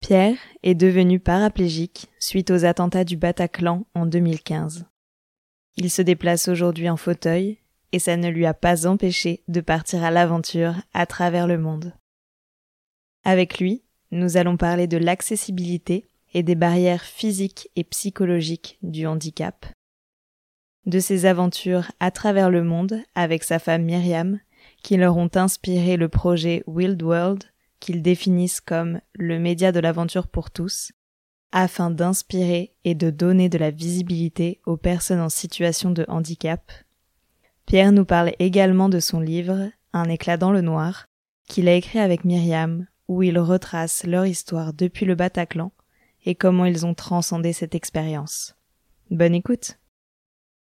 Pierre est devenu paraplégique suite aux attentats du Bataclan en 2015. Il se déplace aujourd'hui en fauteuil et ça ne lui a pas empêché de partir à l'aventure à travers le monde. Avec lui, nous allons parler de l'accessibilité et des barrières physiques et psychologiques du handicap. De ses aventures à travers le monde avec sa femme Myriam, qui leur ont inspiré le projet Wild World qu'ils définissent comme le média de l'aventure pour tous, afin d'inspirer et de donner de la visibilité aux personnes en situation de handicap. Pierre nous parle également de son livre Un éclat dans le noir, qu'il a écrit avec Myriam, où il retrace leur histoire depuis le Bataclan et comment ils ont transcendé cette expérience. Bonne écoute.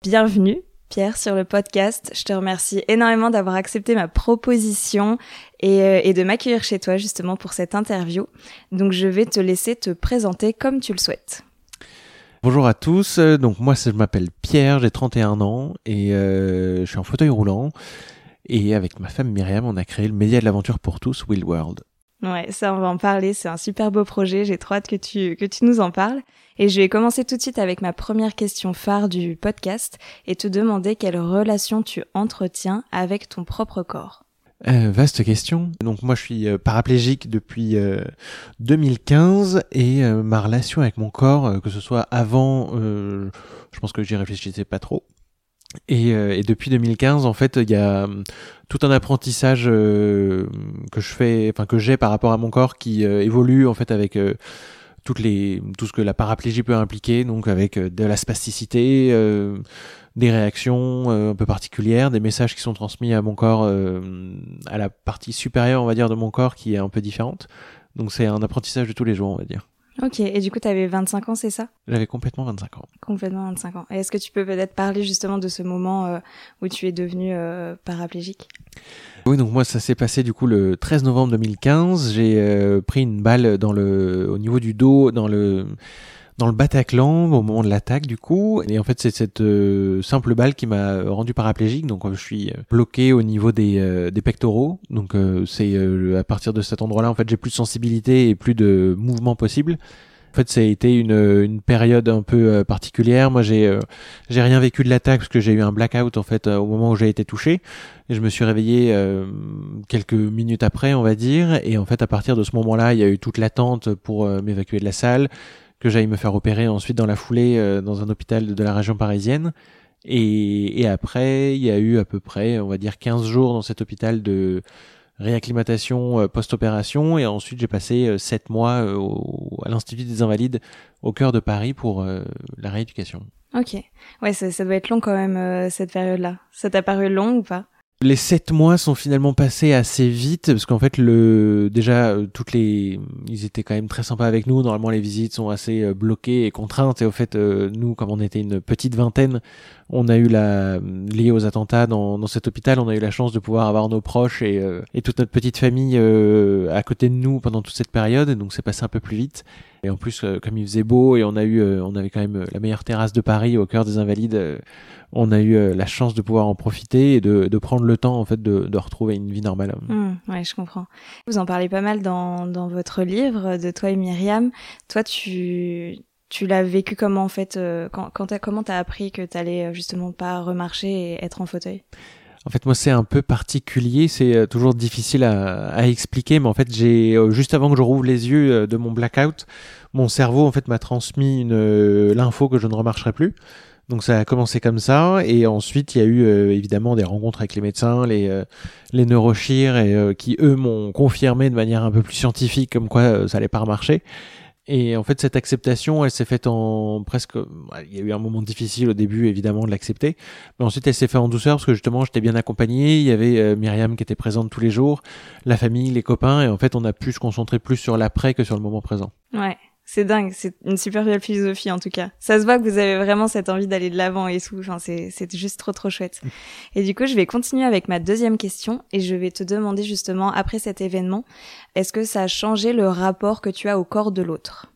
Bienvenue Pierre sur le podcast. Je te remercie énormément d'avoir accepté ma proposition euh, et, de m'accueillir chez toi justement pour cette interview. Donc je vais te laisser te présenter comme tu le souhaites. Bonjour à tous, donc moi je m'appelle Pierre, j'ai 31 ans et euh, je suis en fauteuil roulant. Et avec ma femme Myriam, on a créé le média de l'aventure pour tous, Will World. Ouais, ça on va en parler, c'est un super beau projet, j'ai trop hâte que tu, que tu nous en parles. Et je vais commencer tout de suite avec ma première question phare du podcast et te demander quelle relation tu entretiens avec ton propre corps. Euh, vaste question. Donc moi je suis euh, paraplégique depuis 2015 euh, et ma relation avec mon corps, que ce soit avant, je pense que j'y réfléchissais pas trop. Et, et, depuis 2015, en fait, il y a tout un apprentissage que je fais, enfin que j'ai par rapport à mon corps qui évolue en fait avec toutes les, tout ce que la paraplégie peut impliquer, donc avec euh, de la spasticité, euh, des réactions euh, un peu particulières, des messages qui sont transmis à mon corps, à la partie supérieure, on va dire, de mon corps qui est un peu différente. Donc c'est un apprentissage de tous les jours, on va dire. Ok, et du coup, tu avais 25 ans, c'est ça? J'avais complètement 25 ans. Complètement 25 ans. Et est-ce que tu peux peut-être parler justement de ce moment où tu es devenu paraplégique? Oui, donc moi ça s'est passé du coup le 13 novembre 2015. J'ai euh, pris une balle dans le, au niveau du dos, dans le dans le Bataclan au moment de l'attaque du coup et en fait c'est cette euh, simple balle qui m'a rendu paraplégique donc je suis bloqué au niveau des, euh, des pectoraux donc c'est à partir de cet endroit là en fait j'ai plus de sensibilité et plus de mouvement possible en fait, ça a été une, une période un peu particulière. Moi, j'ai j'ai rien vécu de l'attaque parce que j'ai eu un blackout en fait au moment où j'ai été touché. Et je me suis réveillé euh, quelques minutes après, on va dire. Et en fait, à partir de ce moment-là, il y a eu toute l'attente pour euh, m'évacuer de la salle, que j'aille me faire opérer ensuite dans la foulée euh, dans un hôpital de, la région parisienne. Et, et, après, il y a eu à peu près, on va dire, 15 jours dans cet hôpital de réacclimatation post-opération. Et ensuite, j'ai passé 7 mois à l'Institut des Invalides au cœur de Paris pour la rééducation. Ok. Ouais, ça, ça doit être long quand même, cette période-là. Ça t'a paru long ou pas? Les sept mois sont finalement passés assez vite parce qu'en fait le déjà euh, toutes les ils étaient quand même très sympas avec nous. Normalement les visites sont assez euh, bloquées et contraintes. Et au fait euh, nous comme on était une petite vingtaine on a eu la lié aux attentats dans, dans cet hôpital. On a eu la chance de pouvoir avoir nos proches et, et toute notre petite famille à côté de nous pendant toute cette période. Donc c'est passé un peu plus vite et en plus comme il faisait beau et on a eu on avait quand même la meilleure terrasse de Paris au cœur des invalides on a eu euh, la chance de pouvoir en profiter et de, de prendre le temps en fait de, de retrouver une vie normale. Mmh, ouais, je comprends. Vous en parlez pas mal dans, dans votre livre de toi et Myriam. Toi, tu tu l'as vécu comment en fait euh, quand, quand as, comment t'as appris que t'allais euh, justement pas remarcher et être en fauteuil? En fait, moi, c'est un peu particulier, c'est toujours difficile à, à, expliquer, mais en fait, j'ai juste avant que je rouvre les yeux de mon blackout, mon cerveau en fait m'a transmis l'info que je ne remarcherai plus. Donc ça a commencé comme ça, et ensuite il y a eu euh, évidemment des rencontres avec les médecins, les euh, les et euh, qui eux m'ont confirmé de manière un peu plus scientifique comme quoi ça allait pas marcher. Et en fait cette acceptation, elle s'est faite en presque, il y a eu un moment difficile au début évidemment de l'accepter, mais ensuite elle s'est faite en douceur parce que justement j'étais bien accompagné, il y avait Myriam qui était présente tous les jours, la famille, les copains, et en fait on a pu se concentrer plus sur l'après que sur le moment présent. Ouais. C'est dingue, c'est une super belle philosophie en tout cas. Ça se voit que vous avez vraiment cette envie d'aller de l'avant et tout. Enfin, c'est juste trop trop chouette. Mm. Et du coup, je vais continuer avec ma deuxième question et je vais te demander justement après cet événement, est-ce que ça a changé le rapport que tu as au corps de l'autre?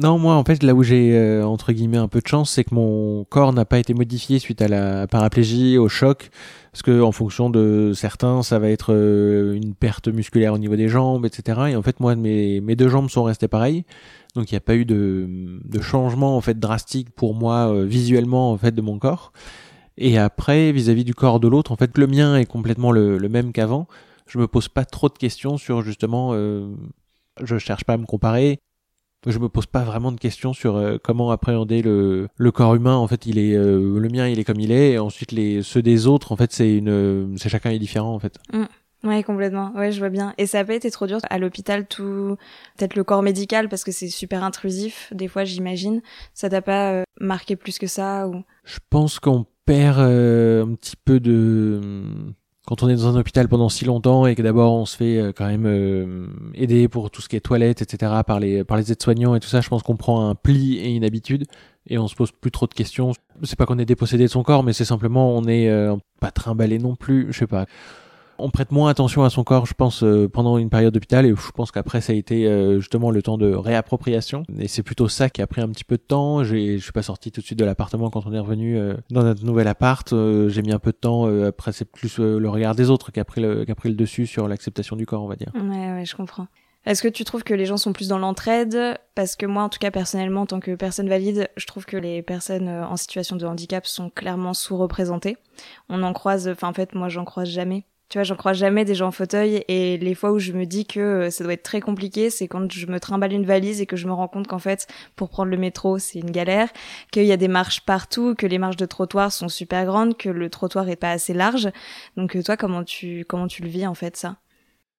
Non, moi, en fait, là où j'ai euh, entre guillemets un peu de chance, c'est que mon corps n'a pas été modifié suite à la paraplégie, au choc, parce que en fonction de certains, ça va être euh, une perte musculaire au niveau des jambes, etc. Et en fait, moi, mes, mes deux jambes sont restées pareilles, donc il n'y a pas eu de, de changement en fait drastique pour moi euh, visuellement en fait de mon corps. Et après, vis-à-vis du corps de l'autre, en fait, le mien est complètement le, le même qu'avant. Je me pose pas trop de questions sur justement, euh, je cherche pas à me comparer je me pose pas vraiment de questions sur euh, comment appréhender le, le corps humain. En fait, il est euh, le mien, il est comme il est. Et ensuite, les ceux des autres, en fait, c'est une, c'est chacun est différent, en fait. Mm. Ouais, complètement. Ouais, je vois bien. Et ça a pas été trop dur à l'hôpital, tout, peut-être le corps médical, parce que c'est super intrusif. Des fois, j'imagine. Ça t'a pas euh, marqué plus que ça ou? Je pense qu'on perd un petit peu de quand on est dans un hôpital pendant si longtemps et que d'abord on se fait euh, quand même euh, aider pour tout ce qui est toilette, etc. par les par les aides-soignants et tout ça, je pense qu'on prend un pli et une habitude et on se pose plus trop de questions. C'est pas qu'on est dépossédé de son corps, mais c'est simplement on est euh, pas trimballé non plus, je sais pas on prête moins attention à son corps, je pense, euh, pendant une période d'hôpital, et je pense qu'après ça a été euh, justement le temps de réappropriation. Et c'est plutôt ça qui a pris un petit peu de temps. Je suis pas sorti tout de suite de l'appartement quand on est revenu euh, dans notre nouvel appart. J'ai mis un peu de temps. après, c'est plus le regard des autres qui a pris le, qui a pris le dessus sur l'acceptation du corps, on va dire. Ouais, ouais, je comprends. Est-ce que tu trouves que les gens sont plus dans l'entraide? Parce que moi, en tout cas, personnellement, en tant que personne valide, je trouve que les personnes en situation de handicap sont clairement sous-représentées. On en croise, enfin, en fait, moi, j'en croise jamais. Tu vois, j'en crois jamais des gens en fauteuil et les fois où je me dis que euh, ça doit être très compliqué, c'est quand je me trimballe une valise et que je me rends compte qu'en fait, pour prendre le métro, c'est une galère, qu'il y a des marches partout, que les marches de trottoir sont super grandes, que le trottoir est pas assez large. Donc euh, toi, comment tu comment tu le vis en fait ça?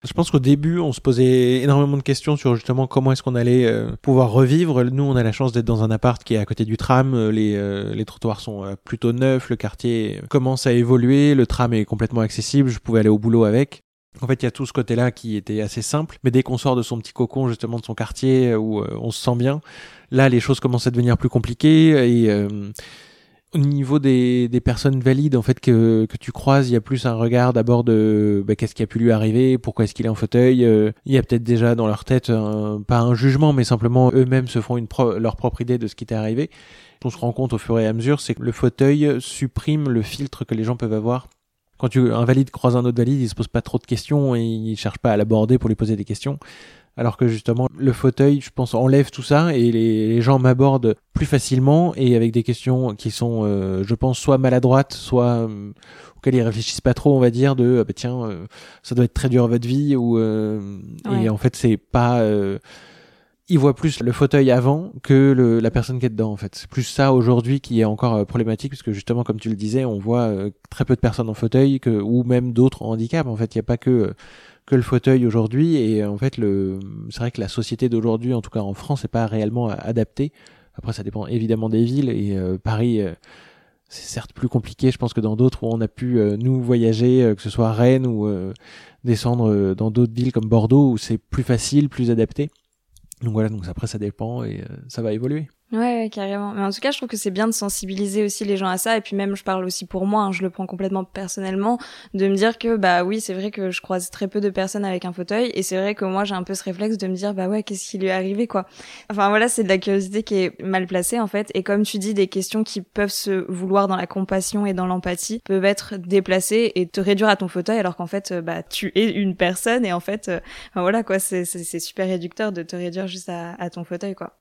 Je pense qu'au début, on se posait énormément de questions sur justement comment est-ce qu'on allait euh, pouvoir revivre. Nous, on a la chance d'être dans un appart qui est à côté du tram. Euh, les, euh, les trottoirs sont plutôt neufs. Le quartier commence à évoluer. Le tram est complètement accessible. Je pouvais aller au boulot avec. En fait, il y a tout ce côté-là qui était assez simple. Mais dès qu'on sort de son petit cocon, justement, de son quartier, où on se sent bien, là, les choses commencent à devenir plus compliquées. Et au niveau des, des, personnes valides en fait que, que tu croises, il y a plus un regard d'abord de bah, qu'est-ce qui a pu lui arriver, pourquoi est-ce qu'il est en fauteuil. Euh, il y a peut-être déjà dans leur tête pas un jugement, mais simplement eux-mêmes se font une leur propre idée de ce qui t'est arrivé. On se rend compte au fur et à mesure, c'est que le fauteuil supprime le filtre que les gens peuvent avoir. Quand tu, un valide croise un autre valide, il se pose pas trop de questions et il cherche pas à l'aborder pour lui poser des questions alors que justement le fauteuil, je pense, enlève tout ça et les, gens m'abordent plus facilement et avec des questions qui sont, euh, je pense, soit maladroites, soit euh, auxquelles ils réfléchissent pas trop, on va dire, de ah bah tiens, euh, ça doit être très dur votre vie ou et en fait c'est pas ils voient plus le fauteuil avant que le, la personne qui est dedans en fait. C'est plus ça aujourd'hui qui est encore problématique parce que justement comme tu le disais, on voit très peu de personnes en fauteuil que ou même d'autres en handicap. En fait, il n'y a pas que que le fauteuil aujourd'hui. Et en fait, le, c'est vrai que la société d'aujourd'hui, en tout cas en France, n'est pas réellement adaptée. Après, ça dépend évidemment des villes. Et euh, Paris, euh, c'est certes plus compliqué, je pense, que dans d'autres où on a pu euh, nous voyager, que ce soit Rennes ou descendre dans d'autres villes comme Bordeaux, où c'est plus facile, plus adapté. Donc voilà, donc après ça dépend et ça va évoluer. Ouais, carrément. Mais en tout cas, je trouve que c'est bien de sensibiliser aussi les gens à ça. Et puis même, je parle aussi pour moi, hein, je le prends complètement personnellement, de me dire que bah oui, c'est vrai que je croise très peu de personnes avec un fauteuil. Et c'est vrai que moi, j'ai un peu ce réflexe de me dire bah ouais, qu'est-ce qui lui est arrivé quoi. Enfin voilà, c'est de la curiosité qui est mal placée en fait. Et comme tu dis, des questions qui peuvent se vouloir dans la compassion et dans l'empathie peuvent être déplacées et te réduire à ton fauteuil alors qu'en fait bah tu es une personne et en fait, euh, voilà quoi, c'est super réducteur de te réduire juste à ton fauteuil quoi.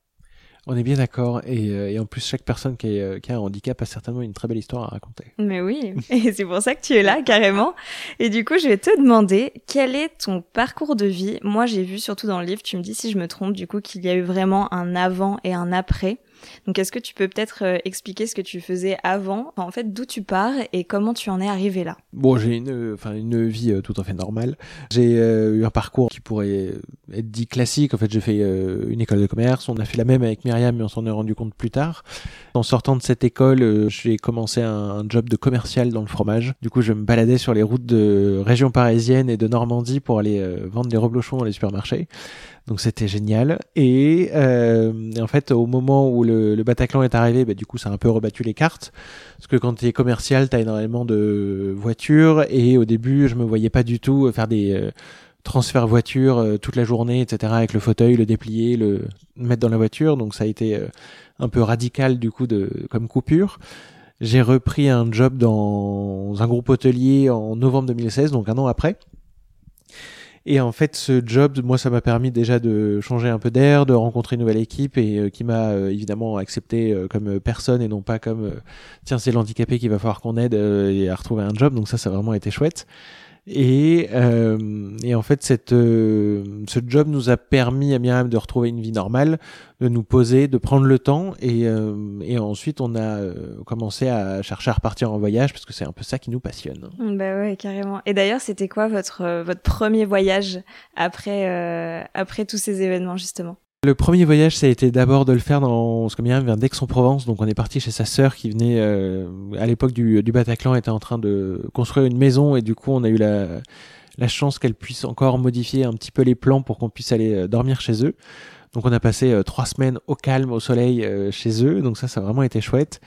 On est bien d'accord. Et, euh, et, en plus, chaque personne qui, est, euh, qui, a un handicap a certainement une très belle histoire à raconter. Mais oui, et c'est pour ça que tu es là, carrément. Et du coup, je vais te demander, quel est ton parcours de vie? Moi, j'ai vu surtout dans le livre, tu me dis si je me trompe, du coup, qu'il y a eu vraiment un avant et un après. Donc est-ce que tu peux peut-être euh, expliquer ce que tu faisais avant, en fait d'où tu pars et comment tu en es arrivé là? Bon, j'ai une, euh, enfin une vie euh, tout à fait normale. J'ai eu un parcours qui pourrait être dit classique. En fait, j'ai fait une école de commerce. On a fait la même avec Myriam, mais on s'en est rendu compte plus tard. En sortant de cette école, j'ai commencé un, job de commercial dans le fromage. Du coup, je me baladais sur les routes de région parisienne et de Normandie pour aller vendre des reblochons dans les supermarchés. Donc c'était génial. Et, euh, en fait, au moment où le, Bataclan est arrivé, bah, du coup, ça a un peu rebattu les cartes. Parce que quand tu es commercial, tu énormément de voitures. Et au début, je me voyais pas du tout faire des euh, transferts voitures euh, toute la journée, etc. Avec le fauteuil, le déplier, le mettre dans la voiture. Donc ça a été euh, un peu radical du coup de comme coupure. J'ai repris un job dans un groupe hôtelier en novembre 2016, donc un an après. Et en fait, ce job, moi, ça m'a permis déjà de changer un peu d'air, de rencontrer une nouvelle équipe et euh, qui m'a euh, évidemment accepté euh, comme personne et non pas comme tiens, c'est l'handicapé qu'il va falloir qu'on aide à retrouver un job. Donc ça, ça a vraiment été chouette. Et, euh, et en fait, cette, euh, ce job nous a permis à Myriam de retrouver une vie normale, de nous poser, de prendre le temps. Et, euh, et ensuite, on a commencé à chercher à repartir en voyage parce que c'est un peu ça qui nous passionne. Bah ouais, carrément. Et d'ailleurs, c'était quoi votre, votre premier voyage après, après tous ces événements, justement? Le premier voyage, ça a été d'abord de le faire dans ce vient d'Aix-en-Provence, donc on est parti chez sa sœur qui venait euh, à l'époque du, du, Bataclan, était en train de construire une maison et du coup on a eu la, chance qu'elle puisse encore modifier un petit peu les plans pour qu'on puisse aller euh, dormir chez eux. Donc on a passé euh, trois semaines au calme, au soleil chez eux, donc ça, ça a vraiment été chouette.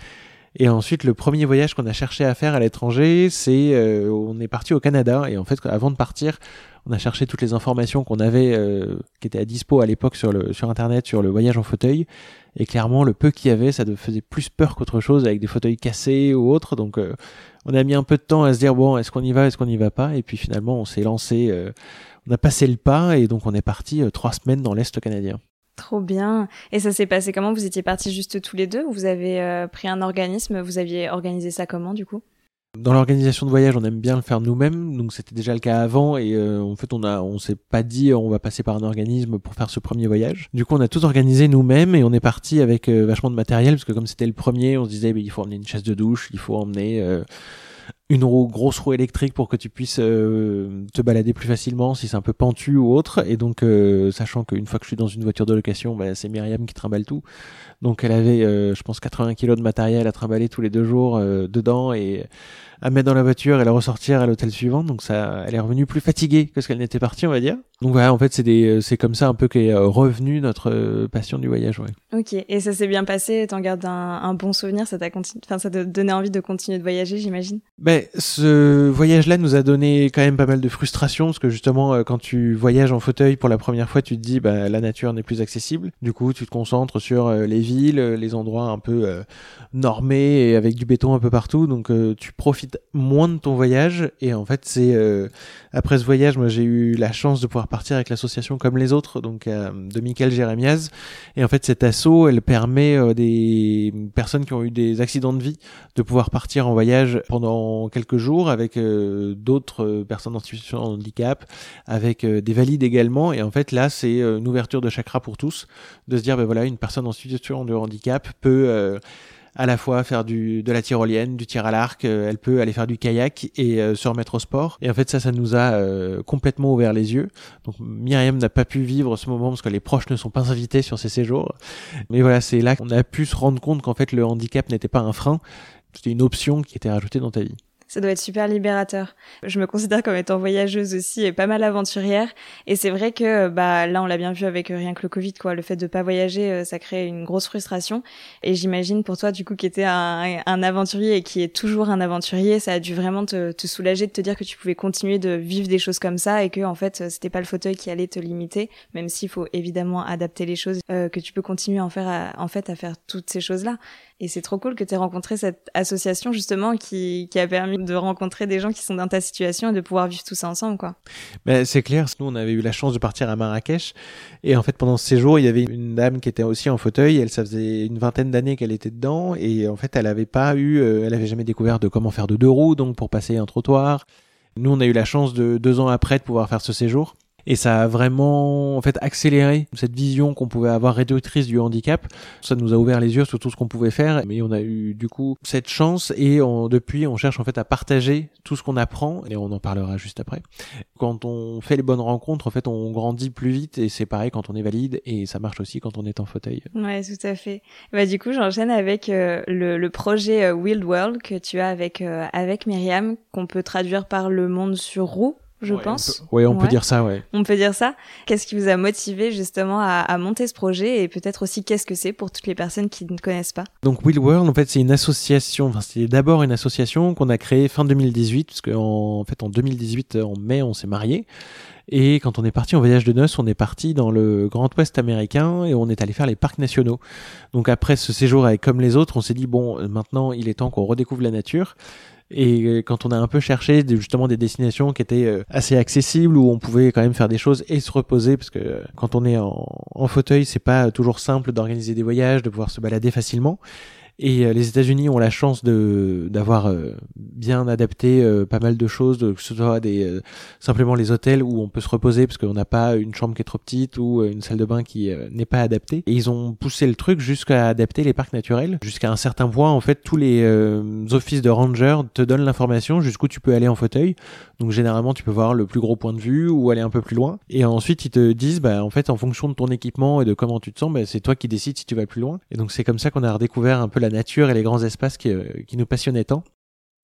Et ensuite, le premier voyage qu'on a cherché à faire à l'étranger, c'est on est parti au Canada et en fait, avant de partir, on a cherché toutes les informations qu'on avait, euh, qui étaient à dispo à l'époque sur le sur internet sur le voyage en fauteuil. Et clairement, le peu qu'il y avait, ça faisait plus peur qu'autre chose avec des fauteuils cassés ou autres. Donc, euh, on a mis un peu de temps à se dire bon, est-ce qu'on y va, est-ce qu'on n'y va pas? Et puis finalement, on s'est lancé, euh, on a passé le pas et donc on est parti trois semaines dans l'est canadien. Trop bien. Et ça s'est passé comment? Vous étiez partis juste tous les deux ou vous avez pris un organisme? Vous aviez organisé ça comment du coup? Dans l'organisation de voyage, on aime bien le faire nous-mêmes, donc c'était déjà le cas avant et euh, en fait on a on s'est pas dit on va passer par un organisme pour faire ce premier voyage. Du coup, on a tout organisé nous-mêmes et on est parti avec euh, vachement de matériel parce que comme c'était le premier, on se disait il faut emmener une chaise de douche, il faut emmener euh, une roue, grosse roue électrique pour que tu puisses te balader plus facilement si c'est un peu pentu ou autre. Et donc, sachant qu'une fois que je suis dans une voiture de location, bah, c'est Myriam qui trimballe tout. Donc, elle avait, je pense, 80 kilos de matériel à trimballer tous les deux jours dedans et à mettre dans la voiture et la ressortir à l'hôtel suivant. Donc ça, elle est revenue plus fatiguée que ce qu'elle n'était partie, on va dire. Donc voilà, en fait, c'est des, c'est comme ça un peu qu'est euh, revenu notre euh, passion du voyage, ouais. Ok, et ça s'est bien passé? T'en gardes un, un, bon souvenir? Ça t'a continué, enfin, ça t'a donné envie de continuer de voyager, j'imagine? Ce voyage-là nous a donné quand même pas mal de frustration parce que justement, euh, quand tu voyages en fauteuil pour la première fois, tu te dis, bah, la nature n'est plus accessible. Du coup, tu te concentres sur les villes, les endroits un peu normés et avec du béton un peu partout. Donc, tu profites moins de ton voyage. Et en fait, c'est euh, après ce voyage, moi j'ai eu la chance de pouvoir partir avec l'association comme les autres, donc euh, de Michael Jérémiaz. Et en fait, cet assaut, elle permet euh, des personnes qui ont eu des accidents de vie de pouvoir partir en voyage pendant quelques jours avec d'autres personnes en situation de handicap, avec des valides également. Et en fait, là, c'est une ouverture de chakra pour tous, de se dire, ben voilà, une personne en situation de handicap peut à la fois faire du, de la tyrolienne, du tir à l'arc, euh, elle peut aller faire du kayak et euh, se remettre au sport. Et en fait, ça, ça nous a euh, complètement ouvert les yeux. Donc Myriam n'a pas pu vivre ce moment parce que les proches ne sont pas invités sur ces séjours. Mais voilà, c'est là qu'on a pu se rendre compte qu'en fait, le handicap n'était pas un frein, c'était une option qui était rajoutée dans ta vie. Ça doit être super libérateur. Je me considère comme étant voyageuse aussi et pas mal aventurière. Et c'est vrai que bah là, on l'a bien vu avec euh, rien que le Covid, quoi. Le fait de pas voyager, euh, ça crée une grosse frustration. Et j'imagine pour toi, du coup, qui était un, aventurier et qui est toujours un aventurier, ça a dû vraiment te, te, soulager de te dire que tu pouvais continuer de vivre des choses comme ça et que en fait, c'était pas le fauteuil qui allait te limiter, même s'il faut évidemment adapter les choses, euh, que tu peux continuer en faire, en fait, à faire toutes ces choses-là. Et c'est trop cool que tu aies rencontré cette association justement qui, qui a permis de rencontrer des gens qui sont dans ta situation et de pouvoir vivre tout ça ensemble, quoi. Ben, c'est clair, nous on avait eu la chance de partir à Marrakech et en fait pendant ce séjour il y avait une dame qui était aussi en fauteuil. Elle ça faisait une vingtaine d'années qu'elle était dedans et en fait elle avait pas eu, euh, elle avait jamais découvert de comment faire de deux roues donc pour passer un trottoir. Nous on a eu la chance de deux ans après de pouvoir faire ce séjour. Et ça a vraiment en fait accéléré cette vision qu'on pouvait avoir réductrice du handicap. Ça nous a ouvert les yeux sur tout ce qu'on pouvait faire, mais on a eu du coup cette chance et depuis on cherche en fait à partager tout ce qu'on apprend et on en parlera juste après. Quand on fait les bonnes rencontres, en fait on grandit plus vite et c'est pareil quand on est valide et ça marche aussi quand on est en fauteuil. Ouais, tout à fait. Bah du coup j'enchaîne avec euh, le, le, projet euh, Wild World que tu as avec euh, avec Myriam qu'on peut traduire par le monde sur roue je pense. Oui, on peut dire ça, ouais. On peut dire ça. Qu'est-ce qui vous a motivé justement à, monter ce projet et peut-être aussi qu'est-ce que c'est pour toutes les personnes qui ne connaissent pas? Donc Will World, en fait, c'est une association. Enfin, c'est d'abord une association qu'on a créée fin 2018, parce qu'en en fait, en 2018, en mai, on s'est mariés. Et quand on est parti en voyage de noces, on est parti dans le Grand Ouest américain et on est allé faire les parcs nationaux. Donc après ce séjour avec comme les autres, on s'est dit bon, maintenant il est temps qu'on redécouvre la nature. Et euh, quand on a un peu cherché justement des destinations qui étaient euh, assez accessibles, où on pouvait quand même faire des choses et se reposer, parce que euh, quand on est en, en fauteuil, c'est pas toujours simple d'organiser des voyages, de pouvoir se balader facilement. Et euh, les États-Unis ont la chance de d'avoir euh, bien adapté euh, pas mal de choses, que ce soit des simplement les hôtels où on peut se reposer parce qu'on n'a pas une chambre qui est trop petite ou une salle de bain qui n'est pas adaptée. Et ils ont poussé le truc jusqu'à adapter les parcs naturels. Jusqu'à un certain point, en fait, tous les offices de ranger te donnent l'information jusqu'où tu peux aller en fauteuil. Donc généralement, tu peux voir le plus gros point de vue ou aller un peu plus loin. Et ensuite, ils te disent, bah en fait, en fonction de ton équipement et de comment tu te sens, bah, c'est toi qui décides si tu vas plus loin. Et donc c'est comme ça qu'on a redécouvert un peu la nature et les grands espaces qui, euh, qui nous passionnaient tant.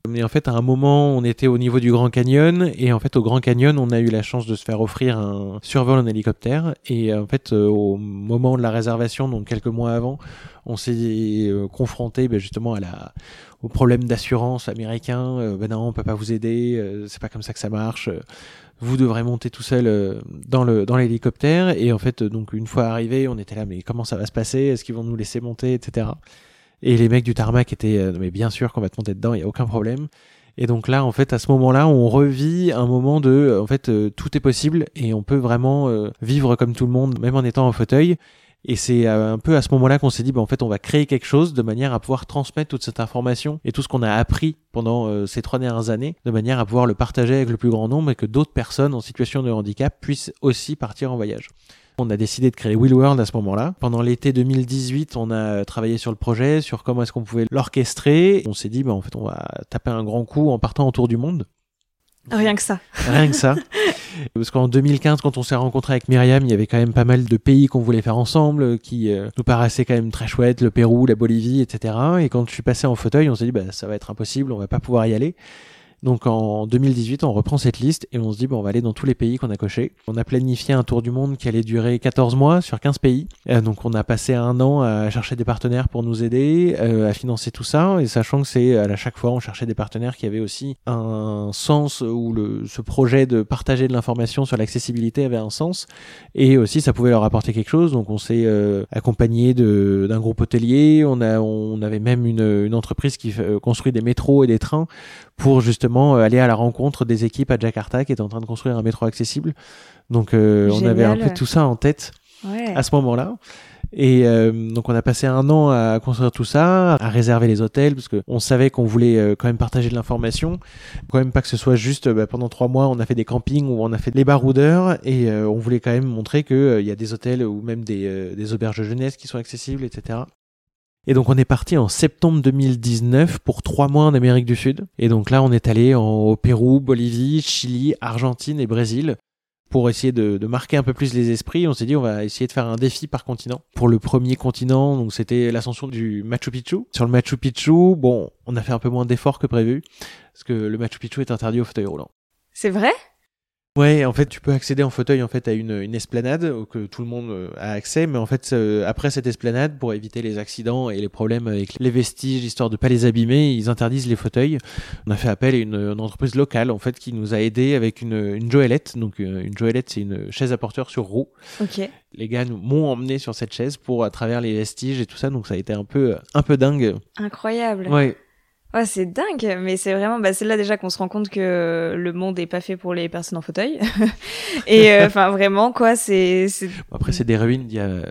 Mais en fait, à un moment, on était au niveau du Grand Canyon, et en fait, au Grand Canyon, on a eu la chance de se faire offrir un survol en hélicoptère. Et en fait, euh, au moment de la réservation, donc quelques mois avant, on s'est euh, confronté ben, justement à la, au problème d'assurance américain. ben non, on peut pas vous aider, c'est pas comme ça que ça marche. vous devrez monter tout seul dans le dans l'hélicoptère. Et en fait, donc une fois arrivé, on était là, mais comment ça va se passer? Est-ce qu'ils vont nous laisser monter, etc. Et les mecs du tarmac étaient, euh, mais bien sûr qu'on va te monter dedans, il n'y a aucun problème. Et donc là, en fait, à ce moment-là, on revit un moment de, euh, en fait, euh, tout est possible et on peut vraiment vivre comme tout le monde, même en étant en fauteuil. Et c'est un peu à ce moment-là qu'on s'est dit, bah, en fait, on va créer quelque chose de manière à pouvoir transmettre toute cette information et tout ce qu'on a appris pendant ces trois dernières années, de manière à pouvoir le partager avec le plus grand nombre et que d'autres personnes en situation de handicap puissent aussi partir en voyage. On a décidé de créer Will World à ce moment-là. Pendant l'été 2018, on a travaillé sur le projet, sur comment est-ce qu'on pouvait l'orchestrer. On s'est dit, bah, en fait, on va taper un grand coup en partant autour du monde. Rien que ça. Rien que ça. Parce qu'en 2015, quand on s'est rencontré avec Myriam, il y avait quand même pas mal de pays qu'on voulait faire ensemble, qui euh, nous paraissaient quand même très chouettes, le Pérou, la Bolivie, etc. Et quand je suis passé en fauteuil, on s'est dit, bah, ça va être impossible, on va pas pouvoir y aller. Donc en 2018, on reprend cette liste et on se dit, bon, on va aller dans tous les pays qu'on a cochés. On a planifié un tour du monde qui allait durer 14 mois sur 15 pays. Euh, donc on a passé un an à chercher des partenaires pour nous aider, euh, à financer tout ça, et sachant que c'est à chaque fois, on cherchait des partenaires qui avaient aussi un sens où le, ce projet de partager de l'information sur l'accessibilité avait un sens, et aussi ça pouvait leur apporter quelque chose. Donc on s'est euh, accompagné d'un groupe hôtelier, on, avait même une, une entreprise qui construit des métros et des trains pour justement euh, aller à la rencontre des équipes à Jakarta qui étaient en train de construire un métro accessible. Donc euh, on avait un peu tout ça en tête à ce moment-là. Et euh, donc on a passé un an à construire tout ça, à réserver les hôtels, parce qu'on savait qu'on voulait quand même partager de l'information. Quand même pas que ce soit juste bah, pendant trois mois, on a fait des campings où on a fait les baroudeurs et on voulait quand même montrer qu'il y a des hôtels ou même des, des auberges de jeunesse qui sont accessibles, etc. Et donc on est parti en septembre 2019 pour trois mois en Amérique du Sud. Et donc là on est allé au Pérou, Bolivie, Chili, Argentine et Brésil pour essayer de, marquer un peu plus les esprits. On s'est dit on va essayer de faire un défi par continent. Pour le premier continent, donc c'était l'ascension du Machu Picchu. Sur le Machu Picchu, bon, on a fait un peu moins d'efforts que prévu parce que le Machu Picchu est interdit au fauteuil roulant. C'est vrai? Ouais, en fait, tu peux accéder en fauteuil en fait à une, une esplanade que tout le monde euh, a accès, mais en fait, euh, après cette esplanade, pour éviter les accidents et les problèmes avec les vestiges, histoire de pas les abîmer, ils interdisent les fauteuils. On a fait appel à une, entreprise locale en fait qui nous a aidé avec une, une joëlette. Donc euh, une joëlette, c'est une chaise à porteur sur roue. Ok. Les gars nous m'ont emmené sur cette chaise pour à travers les vestiges et tout ça, donc ça a été un peu un peu dingue. Incroyable. Ouais. Ouais, c'est dingue, mais c'est vraiment, bah, c'est là déjà qu'on se rend compte que le monde est pas fait pour les personnes en fauteuil. et euh, enfin, vraiment, quoi, c'est. Après, c'est des ruines d'il y a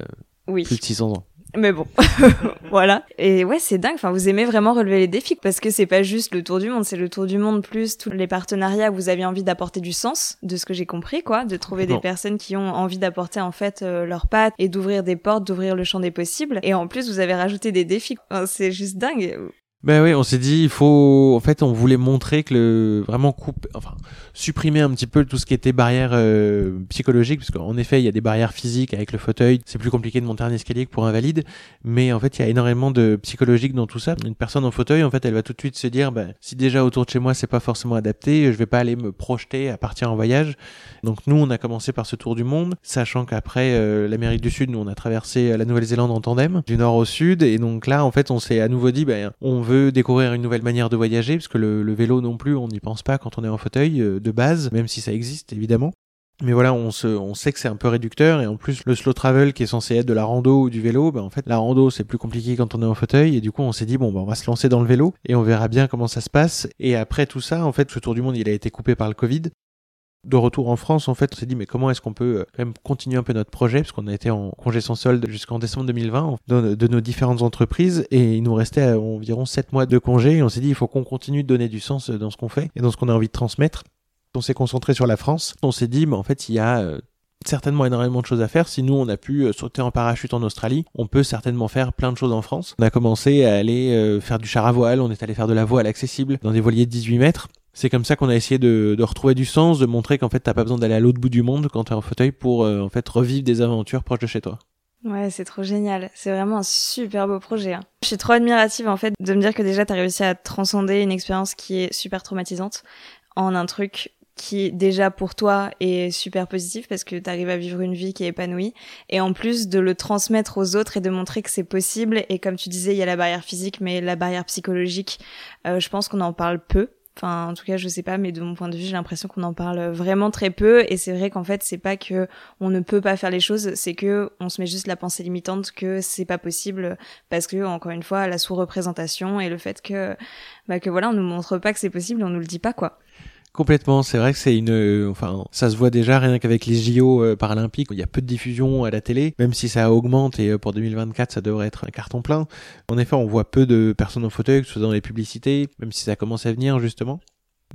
oui. plus de 600 ans. Mais bon, voilà. Et ouais, c'est dingue. Enfin, vous aimez vraiment relever les défis parce que c'est pas juste le tour du monde, c'est le tour du monde plus tous les partenariats où vous avez envie d'apporter du sens, de ce que j'ai compris, quoi, de trouver des personnes qui ont envie d'apporter en fait euh, leurs pattes et d'ouvrir des portes, d'ouvrir le champ des possibles. Et en plus, vous avez rajouté des défis. c'est juste dingue. Ben oui, on s'est dit, il faut, en fait, on voulait montrer que le, vraiment couper, enfin, supprimer un petit peu tout ce qui était barrière euh, psychologique, parce qu'en effet, il y a des barrières physiques avec le fauteuil, c'est plus compliqué de monter un escalier que pour un valide, mais en fait, il y a énormément de psychologique dans tout ça. Une personne en fauteuil, en fait, elle va tout de suite se dire, ben, si déjà autour de chez moi, c'est pas forcément adapté, je vais pas aller me projeter à partir en voyage. Donc nous, on a commencé par ce tour du monde, sachant qu'après euh, l'Amérique du Sud, nous, on a traversé la Nouvelle-Zélande en tandem, du nord au sud, et donc là, en fait, on s'est à nouveau dit, ben, découvrir une nouvelle manière de voyager, parce que le, vélo non plus, on n'y pense pas quand on est en fauteuil euh, de base, même si ça existe évidemment. Mais voilà, on sait que c'est un peu réducteur et en plus le slow travel qui est censé être de la rando ou du vélo, ben en fait la rando c'est plus compliqué quand on est en fauteuil et du coup on s'est dit bon ben on va se lancer dans le vélo et on verra bien comment ça se passe. Et après tout ça, en fait ce tour du monde il a été coupé par le Covid de retour en France, en fait, on s'est dit mais comment est-ce qu'on peut euh, quand même continuer un peu notre projet parce qu'on a été en congé sans solde jusqu'en décembre 2020 de, nos différentes entreprises et il nous restait euh, environ 7 mois de congé et on s'est dit il faut qu'on continue de donner du sens euh, dans ce qu'on fait et dans ce qu'on a envie de transmettre. On s'est concentré sur la France. On s'est dit mais en fait il y a certainement énormément de choses à faire. Si nous, on a pu sauter en parachute en Australie, on peut certainement faire plein de choses en France. On a commencé à aller faire du char à voile, on est allé faire de la voile accessible dans des voiliers de 18 mètres c'est comme ça qu'on a essayé de, retrouver du sens, de montrer qu'en fait t'as pas besoin d'aller à l'autre bout du monde quand t'es en fauteuil pour euh, en fait revivre des aventures proches de chez toi. Ouais, c'est trop génial. C'est vraiment un super beau projet. Hein. Je suis trop admirative en fait de me dire que déjà t'as réussi à transcender une expérience qui est super traumatisante en un truc qui déjà pour toi est super positif parce que tu à vivre une vie qui est épanouie et en plus de le transmettre aux autres et de montrer que c'est possible et comme tu disais il y a la barrière physique mais la barrière psychologique euh, je pense qu'on en parle peu Enfin, en tout cas, je sais pas, mais de mon point de vue, j'ai l'impression qu'on en parle vraiment très peu. Et c'est vrai qu'en fait, c'est pas que on ne peut pas faire les choses, c'est que on se met juste la pensée limitante que c'est pas possible parce que, encore une fois, la sous-représentation et le fait que, bah, que voilà, on nous montre pas que c'est possible, on nous le dit pas, quoi. Complètement, c'est vrai que c'est une, euh, enfin, ça se voit déjà rien qu'avec les JO euh, paralympiques, il y a peu de diffusion à la télé, même si ça augmente et euh, pour 2024 ça devrait être un carton plein. En effet, on voit peu de personnes en fauteuil, que ce soit dans les publicités, même si ça commence à venir justement.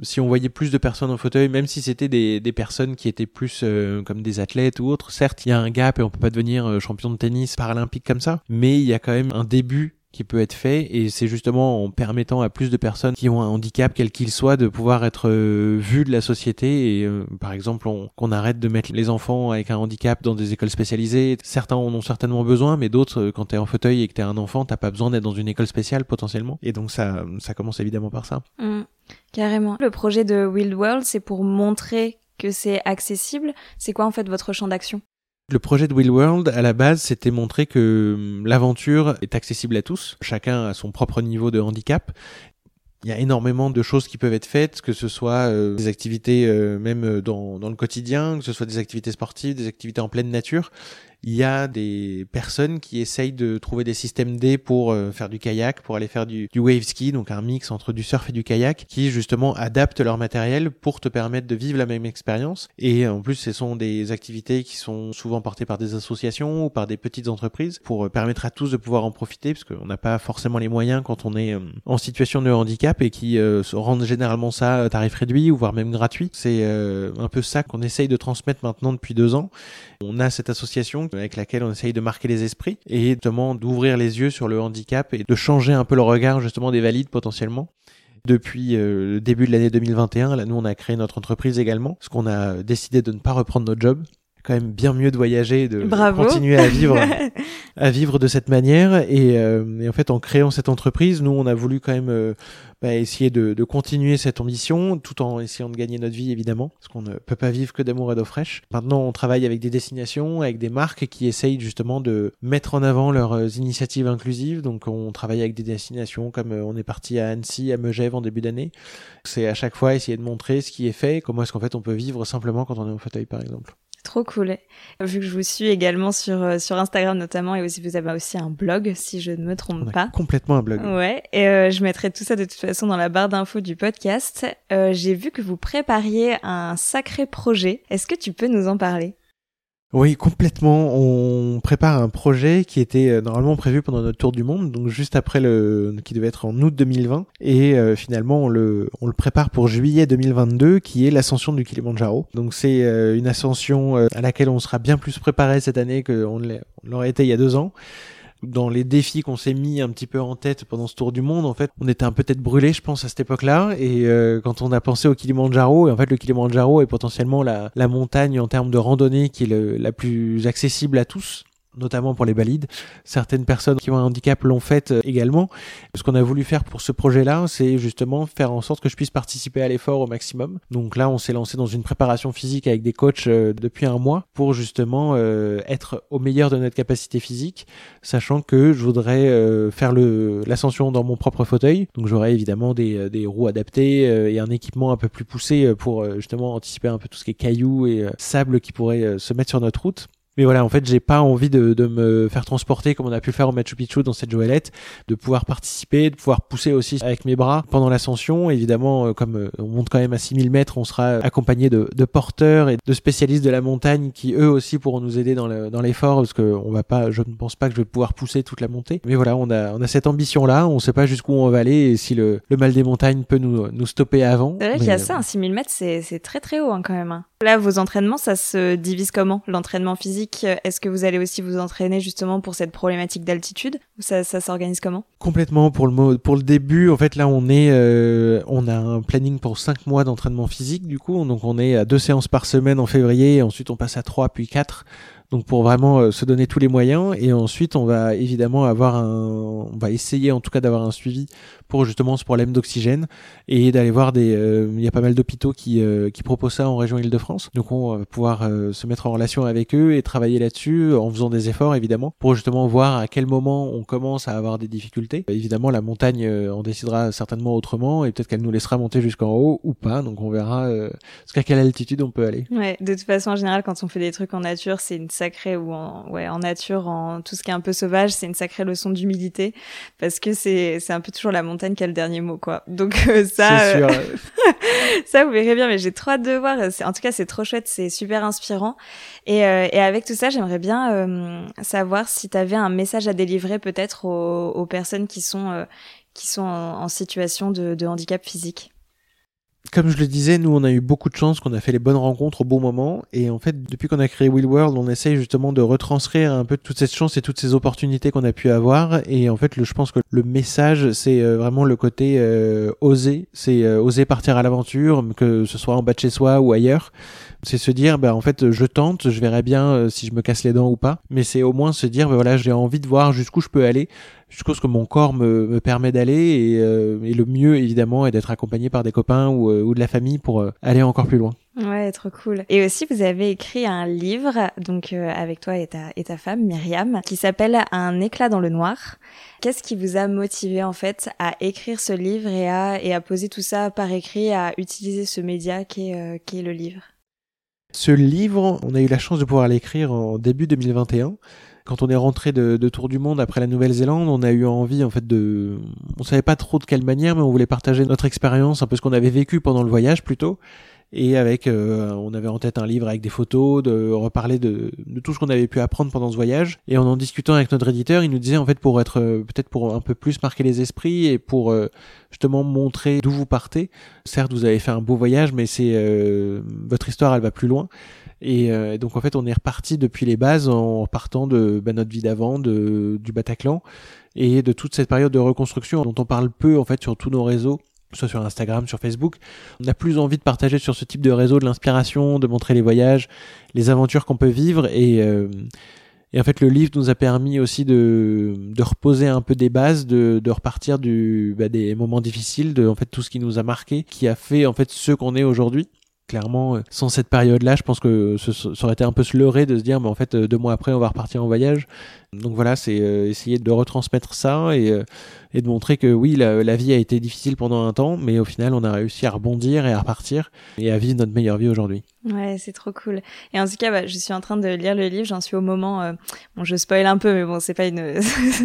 Si on voyait plus de personnes en fauteuil, même si c'était des, des personnes qui étaient plus comme des athlètes ou autres, certes, il y a un gap et on peut pas devenir champion de tennis paralympique comme ça, mais il y a quand même un début qui peut être fait. Et c'est justement en permettant à plus de personnes qui ont un handicap quel qu'il soit de pouvoir être euh, vus de la société. Et euh, par exemple qu'on arrête de mettre les enfants avec un handicap dans des écoles spécialisées. Certains en ont certainement besoin mais d'autres euh, quand t'es en fauteuil et que t'es un enfant t'as pas besoin d'être dans une école spéciale potentiellement. Et donc ça ça commence évidemment par ça. Mmh, carrément. Le projet de Wild World c'est pour montrer que c'est accessible. C'est quoi en fait votre champ d'action? Le projet de Will World, à la base, c'était montrer que hum, l'aventure est accessible à tous. Chacun a son propre niveau de handicap. Il y a énormément de choses qui peuvent être faites, que ce soit euh, des activités euh, même dans, dans le quotidien, que ce soit des activités sportives, des activités en pleine nature il y a des personnes qui essayent de trouver des systèmes D pour euh, faire du kayak, pour aller faire du, wave ski, donc un mix entre du surf et du kayak, qui justement adaptent leur matériel pour te permettre de vivre la même expérience. Et en plus, ce sont des activités qui sont souvent portées par des associations ou par des petites entreprises pour euh, permettre à tous de pouvoir en profiter, parce qu'on n'a pas forcément les moyens quand on est euh, en situation de handicap et qui rendent généralement ça tarif réduit ou voire même gratuit. C'est un peu ça qu'on essaye de transmettre maintenant depuis deux ans. On a cette association avec laquelle on essaye de marquer les esprits et justement d'ouvrir les yeux sur le handicap et de changer un peu le regard justement des valides potentiellement depuis euh, le début de l'année 2021. Là, nous, on a créé notre entreprise également, parce qu'on a décidé de ne pas reprendre notre job quand même bien mieux de voyager, de continuer à vivre, à vivre de cette manière. Et, euh, et, en fait, en créant cette entreprise, nous, on a voulu quand même euh, bah, essayer de, de, continuer cette ambition, tout en essayant de gagner notre vie, évidemment, parce qu'on ne peut pas vivre que d'amour et d'eau fraîche. Maintenant, on travaille avec des destinations, avec des marques qui essayent justement de mettre en avant leurs euh, initiatives inclusives. Donc, on travaille avec des destinations comme on est parti à Annecy, à Megève en début d'année. C'est à chaque fois essayer de montrer ce qui est fait, comment est-ce qu'en fait on peut vivre simplement quand on est au fauteuil, par exemple. Trop cool. Vu que je vous suis également sur euh, sur Instagram notamment et aussi vous avez aussi un blog si je ne me trompe pas. Complètement un blog. Ouais. Et euh, je mettrai tout ça de toute façon dans la barre d'infos du podcast. Euh, J'ai vu que vous prépariez un sacré projet. Est-ce que tu peux nous en parler? Oui, complètement. On prépare un projet qui était euh, normalement prévu pendant notre tour du monde, donc juste après le, qui devait être en août 2020, et euh, finalement on le, on le prépare pour juillet 2022, qui est l'ascension du Kilimanjaro. Donc c'est euh, une ascension à laquelle on sera bien plus préparé cette année qu'on l'aurait été il y a deux ans. Dans les défis qu'on s'est mis un petit peu en tête pendant ce tour du monde, en fait, on était un peu tête brûlée, je pense, à cette époque-là. Et euh, quand on a pensé au Kilimanjaro, et en fait, le Kilimanjaro est potentiellement la, la montagne en termes de randonnée qui est la plus accessible à tous notamment pour les valides. Certaines personnes qui ont un handicap l'ont fait euh, également. Ce qu'on a voulu faire pour ce projet-là, c'est justement faire en sorte que je puisse participer à l'effort au maximum. Donc là, on s'est lancé dans une préparation physique avec des coachs euh, depuis un mois pour justement euh, être au meilleur de notre capacité physique, sachant que je voudrais faire l'ascension dans mon propre fauteuil. Donc j'aurai évidemment des roues adaptées et un équipement un peu plus poussé pour justement anticiper un peu tout ce qui est cailloux et sable qui pourrait se mettre sur notre route. Mais voilà, en fait, j'ai pas envie de, de, me faire transporter comme on a pu le faire au Machu Picchu dans cette joëlette, de pouvoir participer, de pouvoir pousser aussi avec mes bras pendant l'ascension. Évidemment, euh, comme euh, on monte quand même à 6000 mètres, on sera accompagné de, de, porteurs et de spécialistes de la montagne qui eux aussi pourront nous aider dans l'effort parce que on va pas, je ne pense pas que je vais pouvoir pousser toute la montée. Mais voilà, on a, on a cette ambition-là. On sait pas jusqu'où on va aller et si le, le mal des montagnes peut nous, nous stopper avant. C'est vrai qu'il y a ça, 6000 mètres, c'est très très haut hein, quand même. Hein. Là, vos entraînements, ça se divise comment? L'entraînement physique, est-ce que vous allez aussi vous entraîner justement pour cette problématique d'altitude ça, s'organise comment? Complètement. Pour le, pour le début, en fait, là, on est, euh, on a un planning pour 5 mois d'entraînement physique, du coup. Donc, on est à deux séances par semaine en février, et ensuite on passe à 3 puis 4 donc pour vraiment euh, se donner tous les moyens et ensuite on va évidemment avoir un on va essayer en tout cas d'avoir un suivi pour justement ce problème d'oxygène et d'aller voir des euh, il y a pas mal d'hôpitaux qui euh, qui proposent ça en région Île-de-France. Donc on va pouvoir se mettre en relation avec eux et travailler là-dessus en faisant des efforts évidemment pour justement voir à quel moment on commence à avoir des difficultés. Évidemment la montagne on décidera certainement autrement et peut-être qu'elle nous laissera monter jusqu'en haut ou pas. Donc on verra jusqu'à quelle altitude on peut aller. Ouais, de toute façon en général quand on fait des trucs en nature, c'est une sacrée ou en, ouais, en nature, en tout ce qui est un peu sauvage, c'est une sacrée leçon d'humilité parce que c'est, c'est un peu toujours la montagne qui a le dernier mot, quoi. Donc euh, ça, euh, ça vous verrez bien, mais j'ai trop hâte de voir. En tout cas, c'est trop chouette, c'est super inspirant. Et, euh, et avec tout ça, j'aimerais bien savoir si tu avais un message à délivrer peut-être aux, aux personnes qui sont qui sont en, en situation de, de handicap physique comme je le disais, nous on a eu beaucoup de chance, qu'on a fait les bonnes rencontres au bon moment, et en fait depuis qu'on a créé Will World, on essaye justement de retranscrire un peu toute cette chance et toutes ces opportunités qu'on a pu avoir, et en fait je pense que le message c'est euh, vraiment le côté euh, oser, c'est euh, oser partir à l'aventure, que ce soit en bas de chez soi ou ailleurs, c'est se dire bah en fait je tente, je verrai bien si je me casse les dents ou pas, mais c'est au moins se dire bah voilà j'ai envie de voir jusqu'où je peux aller, jusqu'où ce que mon corps me, me permet d'aller et, euh, le mieux évidemment est d'être accompagné par des copains ou, euh, ou de la famille pour euh, aller encore plus loin. Ouais, trop cool. Et aussi, vous avez écrit un livre, donc avec toi et ta, et ta femme, Myriam, qui s'appelle Un éclat dans le noir. Qu'est-ce qui vous a motivé en fait à écrire ce livre et à, et à poser tout ça par écrit, à utiliser ce média qui est, qui est le livre? Ce livre, on a eu la chance de pouvoir l'écrire en début 2021 quand on est rentré de, de Tour du Monde après la Nouvelle-Zélande, on a eu envie en fait de, on savait pas trop de quelle manière, mais on voulait partager notre expérience, un peu ce qu'on avait vécu pendant le voyage plutôt et avec euh, on avait en tête un livre avec des photos de reparler de, de tout ce qu'on avait pu apprendre pendant ce voyage. Et en en discutant avec notre éditeur il nous disait en fait pour être euh, peut-être pour un peu plus marquer les esprits et pour euh, justement montrer d'où vous partez. Certes vous avez fait un beau voyage mais c'est votre histoire elle va plus loin. Et donc en fait on est reparti depuis les bases en partant de bah, notre vie d'avant du Bataclan et de toute cette période de reconstruction dont on parle peu en fait sur tous nos réseaux soit sur Instagram, sur Facebook. On a plus envie de partager sur ce type de réseau de l'inspiration, de montrer les voyages, les aventures qu'on peut vivre et euh, en fait, le livre nous a permis aussi de, de reposer un peu des bases, de, de repartir du, bah, des moments difficiles, de en fait tout ce qui nous a marqué, qui a fait en fait ce qu'on est aujourd'hui. Clairement, euh, sans cette période-là, je pense que ce, ça aurait été un peu se leurrer de se dire, mais en fait, euh, deux mois après, on va repartir en voyage. Donc voilà, c'est essayer de retransmettre ça et et de montrer que oui, la, vie a été difficile pendant un temps, mais au final, on a réussi à rebondir et à repartir et à vivre notre meilleure vie aujourd'hui. Ouais, c'est trop cool. Et en tout cas, bah, je suis en train de lire le livre. J'en suis au moment. Euh, bon, je spoil un peu, mais bon, c'est pas une,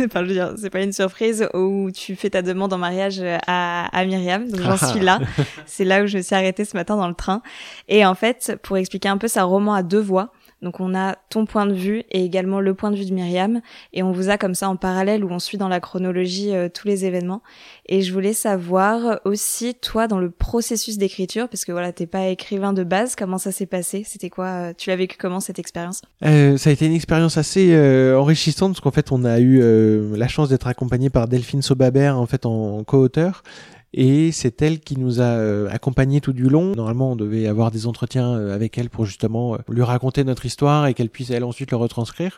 enfin, je veux dire, c'est pas une surprise où tu fais ta demande en mariage à, à Myriam. Donc j'en suis là. c'est là où je me suis arrêtée ce matin dans le train. Et en fait, pour expliquer un peu, c'est un roman à deux voix Donc on a ton point de vue et également le point de vue de Myriam. Et on vous a comme ça en parallèle où on suit dans la chronologie euh, tous les événements. Et je voulais savoir aussi toi dans le processus d'écriture parce que voilà t'es pas écrivain de base, comment ça s'est passé? C'était quoi euh, Tu l'as vécu comment cette expérience? Euh, Ça a été une expérience assez enrichissante parce qu'en fait on a eu la chance d'être accompagné par Delphine Sobabert en fait en co-auteur et c'est elle qui nous a euh, accompagnés tout du long. Normalement, on devait avoir des entretiens euh, avec elle pour justement euh, lui raconter notre histoire et qu'elle puisse elle ensuite le retranscrire.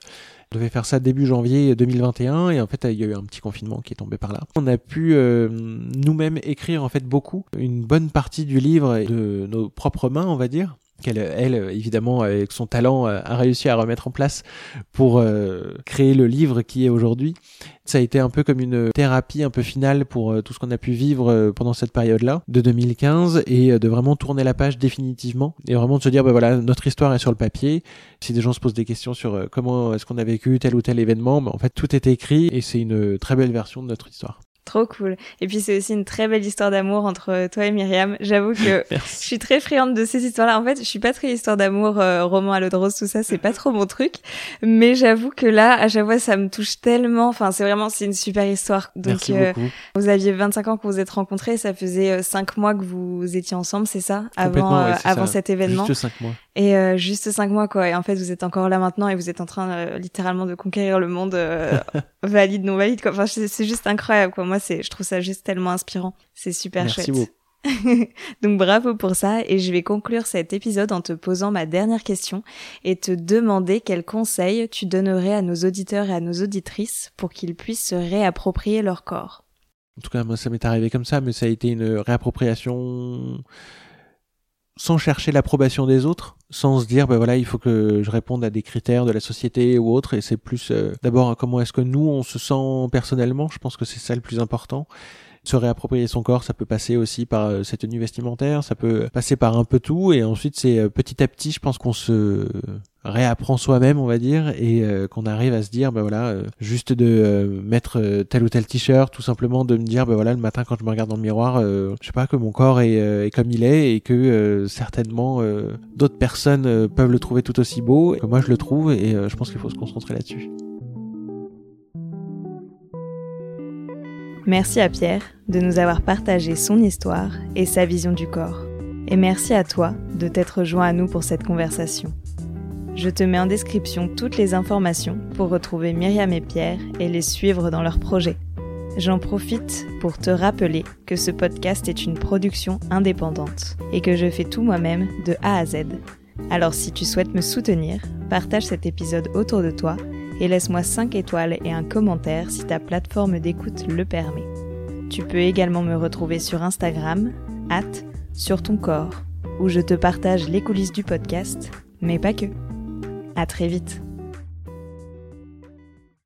On devait faire ça début janvier 2021 et en fait il y a eu un petit confinement qui est tombé par là. On a pu nous-mêmes écrire en fait beaucoup, une bonne partie du livre de nos propres mains on va dire qu'elle, elle, évidemment, avec son talent, a réussi à remettre en place pour euh, créer le livre qui est aujourd'hui. Ça a été un peu comme une thérapie un peu finale pour euh, tout ce qu'on a pu vivre euh, pendant cette période-là, de 2015, et de vraiment tourner la page définitivement, et vraiment de se dire, ben voilà, notre histoire est sur le papier. Si des gens se posent des questions sur comment est-ce qu'on a vécu tel ou tel événement, ben, en fait, tout est écrit, et c'est une très belle version de notre histoire. Trop cool. Et puis c'est aussi une très belle histoire d'amour entre toi et Myriam. J'avoue que je suis très friande de ces histoires-là. En fait, je suis pas très histoire d'amour, euh, roman à l'eau de rose, tout ça, c'est pas trop mon truc. Mais j'avoue que là, à chaque fois, ça me touche tellement. Enfin, c'est vraiment, c'est une super histoire. Donc, Merci euh, vous aviez 25 ans que vous vous êtes rencontrés. Ça faisait 5 euh, mois que vous étiez ensemble, c'est ça? Avant, avant cet événement. Juste 5 mois. Et juste 5 mois, quoi. Et en fait, vous êtes encore là maintenant et vous êtes en train littéralement de conquérir le monde valide, non valide, quoi. Enfin, c'est juste incroyable, quoi. Moi, c'est, je trouve ça juste tellement inspirant. C'est super Merci chouette. Beaucoup. Donc bravo pour ça et je vais conclure cet épisode en te posant ma dernière question et te demander quels conseils tu donnerais à nos auditeurs et à nos auditrices pour qu'ils puissent se réapproprier leur corps. En tout cas, moi ça m'est arrivé comme ça, mais ça a été une réappropriation sans chercher l'approbation des autres, sans se dire ben voilà il faut que je réponde à des critères de la société ou autre. Et c'est plus euh, d'abord comment est-ce que nous on se sent personnellement, je pense que c'est ça le plus important se réapproprier son corps, ça peut passer aussi par euh, cette tenue vestimentaire, ça peut passer par un peu tout, et ensuite c'est euh, petit à petit, je pense qu'on se réapprend soi-même, on va dire, et euh, qu'on arrive à se dire, ben voilà, juste de mettre tel ou tel t-shirt, tout simplement de me dire, ben voilà, le matin quand je me regarde dans le miroir, je sais pas que mon corps est, est comme il est, et que certainement d'autres personnes peuvent le trouver tout aussi beau, que moi je le trouve, et je pense qu'il faut se concentrer là-dessus. Merci à Pierre de nous avoir partagé son histoire et sa vision du corps. Et merci à toi de t'être joint à nous pour cette conversation. Je te mets en description toutes les informations pour retrouver Myriam et Pierre et les suivre dans leurs projets. J'en profite pour te rappeler que ce podcast est une production indépendante et que je fais tout moi-même de A à Z. Alors si tu souhaites me soutenir, partage cet épisode autour de toi et laisse-moi 5 étoiles et un commentaire si ta plateforme d'écoute le permet. Tu peux également me retrouver sur Instagram, at sur ton corps, où je te partage les coulisses du podcast, mais pas que. À très vite.